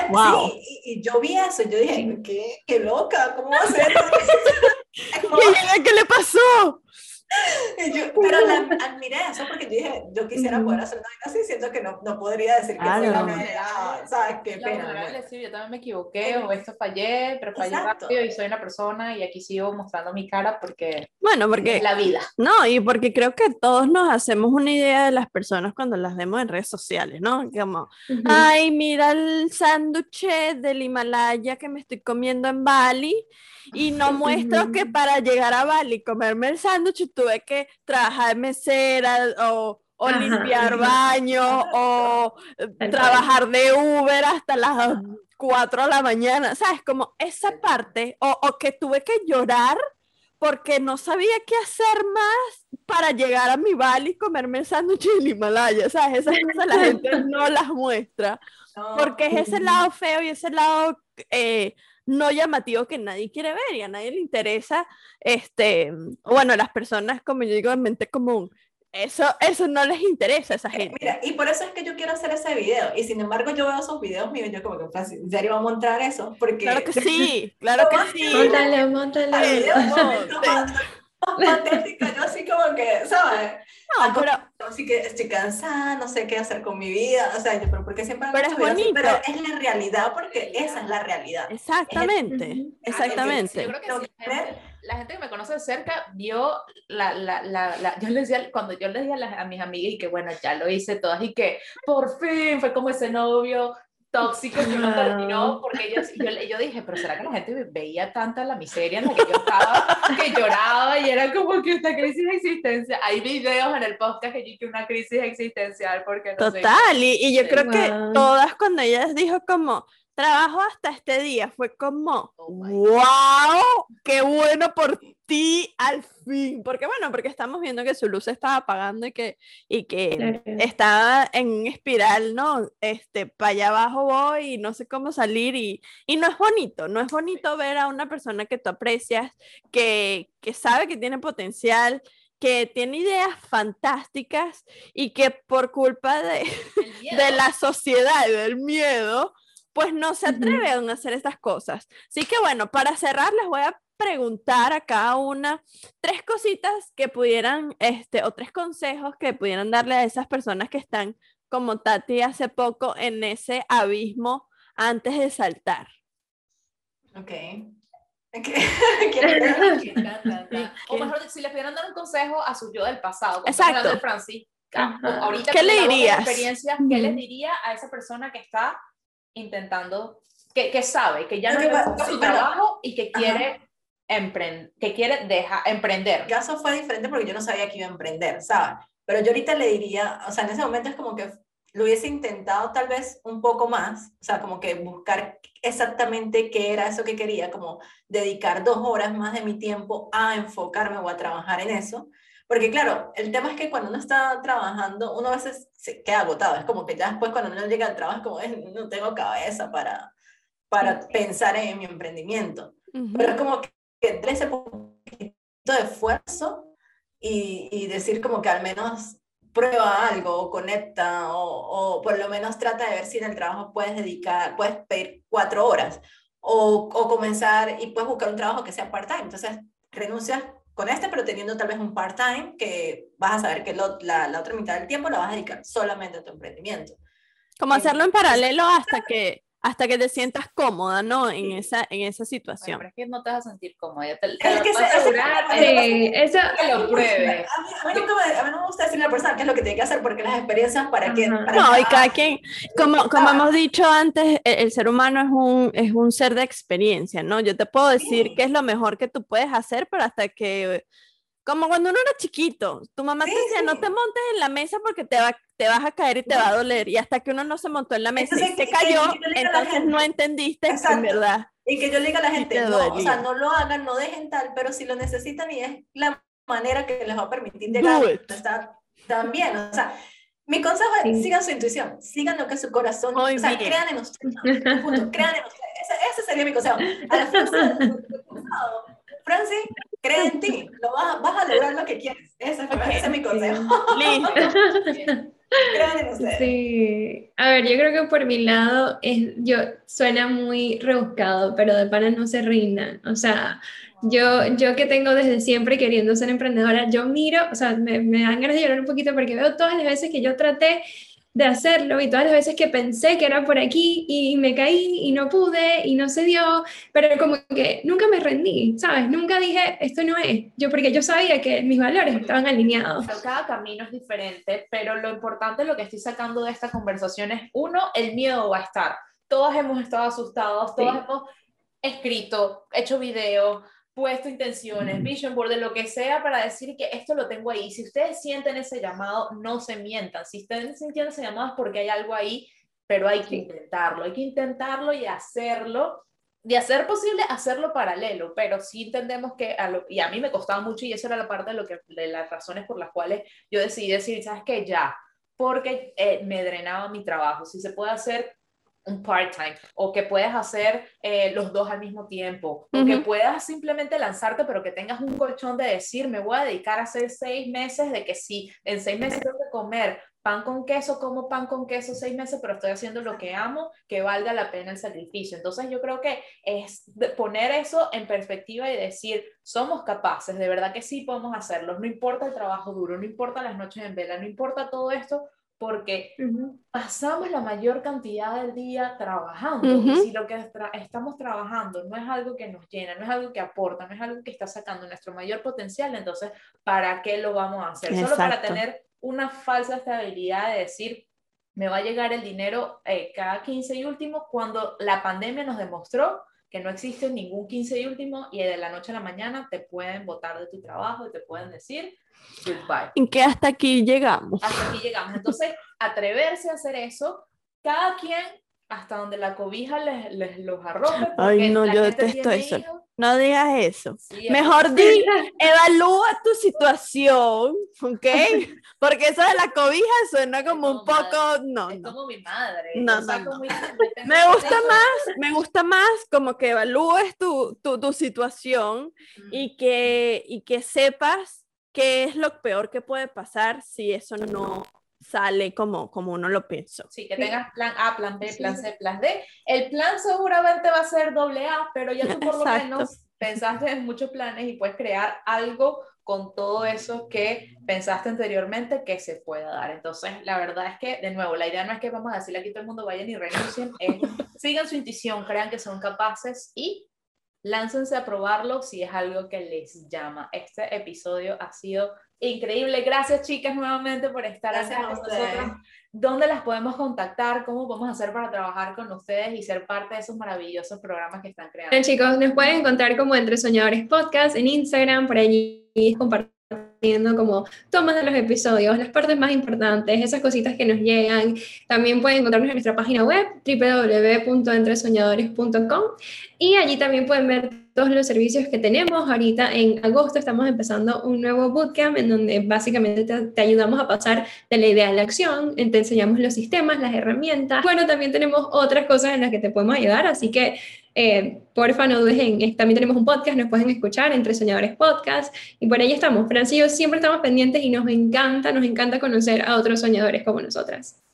y, yo vi eso, y yo dije, qué, qué loca, ¿cómo va a ser? ¿Qué le pasó? pero la admiré eso porque yo dije, yo quisiera poder hacer una así, siento que no, no podría decir que fue la manera, ¿sabes? Qué pena. Decir, yo también me equivoqué o esto fallé, pero fallé rápido y soy una persona y aquí sigo mostrando mi cara porque, bueno, porque la vida. No, y porque creo que todos nos hacemos una idea de las personas cuando las vemos en redes sociales, ¿no? Como, ay, mira el sándwich del Himalaya que me estoy comiendo en Bali y no muestro que para llegar a Bali comerme el sándwich tuve que trabajar mesera o, o limpiar baños o eh, trabajar de Uber hasta las 4 de la mañana, ¿sabes? Como esa parte, o, o que tuve que llorar porque no sabía qué hacer más para llegar a mi Bali y comerme el sándwich del Himalaya, ¿sabes? Esas cosas la gente no las muestra, porque es ese lado feo y ese lado eh, no llamativo que nadie quiere ver y a nadie le interesa, este, bueno, las personas, como yo digo, en mente común, eso, eso no les interesa a esa eh, gente. Mira, y por eso es que yo quiero hacer ese video. Y sin embargo, yo veo esos videos míos yo como que, pues, ¿en serio vamos a mostrar eso? Porque... Claro que sí, claro que sí. Móntale, móntale. patética, yo así como que, ¿sabes? No, pero... Así que estoy cansada, no sé qué hacer con mi vida, o sea, yo, pero porque siempre pero es bonito. pero es la realidad, porque esa es la realidad. Exactamente, exactamente. Yo creo que la, gente, que me conoce de cerca vio la, la, la, yo le decía, cuando yo le decía a, a mis amigas y que bueno, ya lo hice todas y que por fin fue como ese novio tóxico que no terminó, porque yo, yo, dije, pero ¿será que la gente veía tanta la miseria en la que yo estaba, que lloraba y era como que esta crisis de existencia? Hay videos en el podcast que yo que una crisis existencial porque no Total, y, y, yo creo que todas cuando ella dijo como, trabajo hasta este día, fue como, wow, oh qué bueno por ti al fin. Porque bueno, porque estamos viendo que su luz se estaba apagando y que, y que estaba en espiral, ¿no? Este, para allá abajo voy y no sé cómo salir y, y no es bonito, no es bonito ver a una persona que tú aprecias, que, que sabe que tiene potencial que tiene ideas fantásticas y que por culpa de, de la sociedad y del miedo, pues no se atreven a hacer estas cosas. Así que bueno, para cerrar les voy a preguntar a cada una tres cositas que pudieran, este, o tres consejos que pudieran darle a esas personas que están como Tati hace poco en ese abismo antes de saltar. Ok. o mejor, si les pudieran dar un consejo a su yo del pasado, como Exacto. De Francisca, ahorita ¿Qué le dirías? Experiencias, ¿Qué les diría a esa persona que está intentando, que, que sabe, que ya no le su trabajo y que quiere emprender, que quiere dejar, emprender. El caso fue diferente porque yo no sabía que iba a emprender, ¿sabes? Pero yo ahorita le diría, o sea, en ese momento es como que lo hubiese intentado tal vez un poco más, o sea, como que buscar exactamente qué era eso que quería, como dedicar dos horas más de mi tiempo a enfocarme o a trabajar en eso. Porque claro, el tema es que cuando uno está trabajando, uno a veces se queda agotado, es como que ya después cuando uno llega al trabajo es como, no tengo cabeza para, para pensar en mi emprendimiento. Pero es como que ese poquito de esfuerzo y, y decir como que al menos prueba algo o conecta o, o, por lo menos trata de ver si en el trabajo puedes dedicar, puedes pedir cuatro horas o, o comenzar y puedes buscar un trabajo que sea part-time. Entonces renuncias con este, pero teniendo tal vez un part-time que vas a saber que la, la, otra mitad del tiempo la vas a dedicar solamente a tu emprendimiento. Como hacerlo en paralelo hasta que hasta que te sientas cómoda, ¿no? En esa, en esa situación. Pero es que no te vas a sentir cómoda, te, es que se, asegurar sí, eso, que lo pruebes. A mí, a, mí me, a mí, no me gusta decirle a la persona qué es lo que tiene que hacer, porque las experiencias para qué. Para no, y cada quien, como, como hemos dicho antes, el, el, ser humano es un, es un ser de experiencia, ¿no? Yo te puedo decir sí. qué es lo mejor que tú puedes hacer, pero hasta que como cuando uno era chiquito, tu mamá sí, te decía, sí. no te montes en la mesa porque te, va, te vas a caer y te va a doler. Y hasta que uno no se montó en la mesa entonces, y se cayó, entonces no entendiste Exacto. en verdad. Y que yo le diga a la gente, no, o sea, no lo hagan, no dejen tal, pero si lo necesitan y es la manera que les va a permitir llegar, está también, o sea, mi consejo es, sigan su intuición, sigan lo que su corazón, o sea, bien. crean en ustedes, punto, crean en ustedes, ese, ese, sería mi consejo. A la Francis, cree en ti, lo vas, vas, a lograr lo que quieres. Ese, okay. ese es mi consejo. Listo. Sí, a ver, yo creo que por mi lado es, yo suena muy rebuscado, pero de pana no se rindan. O sea, yo, yo que tengo desde siempre queriendo ser emprendedora, yo miro, o sea, me, me dan ganas de llorar un poquito porque veo todas las veces que yo traté de hacerlo y todas las veces que pensé que era por aquí y me caí y no pude y no se dio, pero como que nunca me rendí, ¿sabes? Nunca dije, esto no es, yo porque yo sabía que mis valores estaban alineados. Cada camino es diferente, pero lo importante, lo que estoy sacando de esta conversación es, uno, el miedo va a estar. Todos hemos estado asustados, todos sí. hemos escrito, hecho videos, puesto intenciones, vision board, de lo que sea para decir que esto lo tengo ahí. Si ustedes sienten ese llamado, no se mientan. Si ustedes sienten ese llamado es porque hay algo ahí, pero hay que intentarlo, hay que intentarlo y hacerlo. De hacer posible, hacerlo paralelo, pero sí entendemos que, a lo, y a mí me costaba mucho y esa era la parte de, lo que, de las razones por las cuales yo decidí decir, ¿sabes qué? Ya, porque eh, me drenaba mi trabajo. Si se puede hacer, un part-time o que puedas hacer eh, los dos al mismo tiempo uh -huh. o que puedas simplemente lanzarte pero que tengas un colchón de decir me voy a dedicar a hacer seis meses de que sí, en seis meses tengo que comer pan con queso, como pan con queso seis meses, pero estoy haciendo lo que amo, que valga la pena el sacrificio. Entonces yo creo que es poner eso en perspectiva y decir, somos capaces, de verdad que sí podemos hacerlo, no importa el trabajo duro, no importa las noches en vela, no importa todo esto, porque uh -huh. pasamos la mayor cantidad del día trabajando. Uh -huh. Y si lo que tra estamos trabajando no es algo que nos llena, no es algo que aporta, no es algo que está sacando nuestro mayor potencial, entonces, ¿para qué lo vamos a hacer? Exacto. Solo para tener una falsa estabilidad de decir, me va a llegar el dinero eh, cada 15 y último, cuando la pandemia nos demostró que no existe ningún 15 y último y de la noche a la mañana te pueden botar de tu trabajo y te pueden decir goodbye. En que hasta aquí llegamos. Hasta aquí llegamos. Entonces, atreverse a hacer eso, cada quien hasta donde la cobija les, les los arroje. Ay, no, yo detesto eso. Hijos. No digas eso. Sí, Mejor di, evalúa tu situación, ¿ok? Porque eso de la cobija suena como, un poco, madre. no, es no. como mi madre. No, no, no. Muy, me gusta más, me gusta más como que evalúes tu, tu, tu situación mm. y, que, y que sepas qué es lo peor que puede pasar si eso no sale como, como uno lo pensó. Sí, que tengas plan A, plan B, plan C, plan D. El plan seguramente va a ser doble A, pero ya tú por lo menos pensaste en muchos planes y puedes crear algo con todo eso que pensaste anteriormente que se pueda dar. Entonces, la verdad es que, de nuevo, la idea no es que vamos a decirle aquí todo el mundo vayan y renuncien, es, sigan su intuición, crean que son capaces y láncense a probarlo si es algo que les llama. Este episodio ha sido increíble. Gracias, chicas, nuevamente por estar Gracias acá con nosotros. ¿Dónde las podemos contactar? ¿Cómo podemos hacer para trabajar con ustedes y ser parte de esos maravillosos programas que están creando? Bueno, chicos, nos pueden encontrar como Entre Soñadores Podcast en Instagram, por allí compartimos teniendo como tomas de los episodios, las partes más importantes, esas cositas que nos llegan. También pueden encontrarnos en nuestra página web www.entresoñadores.com y allí también pueden ver todos los servicios que tenemos. Ahorita en agosto estamos empezando un nuevo bootcamp en donde básicamente te, ayudamos a pasar de la idea a la acción, te enseñamos los sistemas, las herramientas. Bueno, también tenemos otras cosas en las que te podemos ayudar, así que eh, porfa no dudes en, también tenemos un podcast, nos pueden escuchar entre Soñadores Podcast y por ahí estamos. Francisco, siempre estamos pendientes y nos encanta, nos encanta conocer a otros soñadores como nosotras.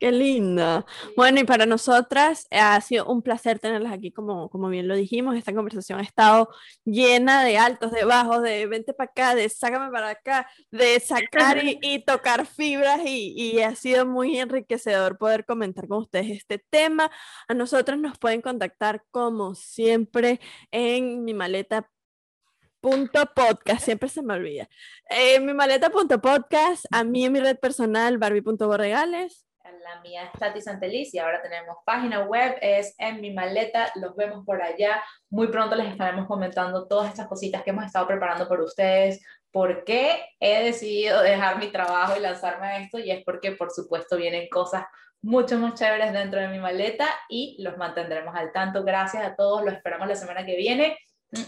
Qué linda. Bueno, y para nosotras eh, ha sido un placer tenerlas aquí, como, como bien lo dijimos. Esta conversación ha estado llena de altos, de bajos, de vente para acá, de sácame para acá, de sacar y, tocar fibras y, y, ha sido muy enriquecedor poder comentar con ustedes este tema. A nosotras nos pueden contactar como siempre en mi maleta punto podcast, siempre se me olvida. En mi maleta punto podcast, a mí en mi red personal, barbie.borregales la mía es Tati y ahora tenemos página web, es en mi maleta, los vemos por allá. Muy pronto les estaremos comentando todas estas cositas que hemos estado preparando por ustedes, por qué he decidido dejar mi trabajo y lanzarme a esto y es porque por supuesto vienen cosas mucho más chéveres dentro de mi maleta y los mantendremos al tanto. Gracias a todos, los esperamos la semana que viene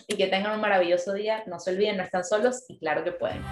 y que tengan un maravilloso día. No se olviden, no están solos y claro que pueden.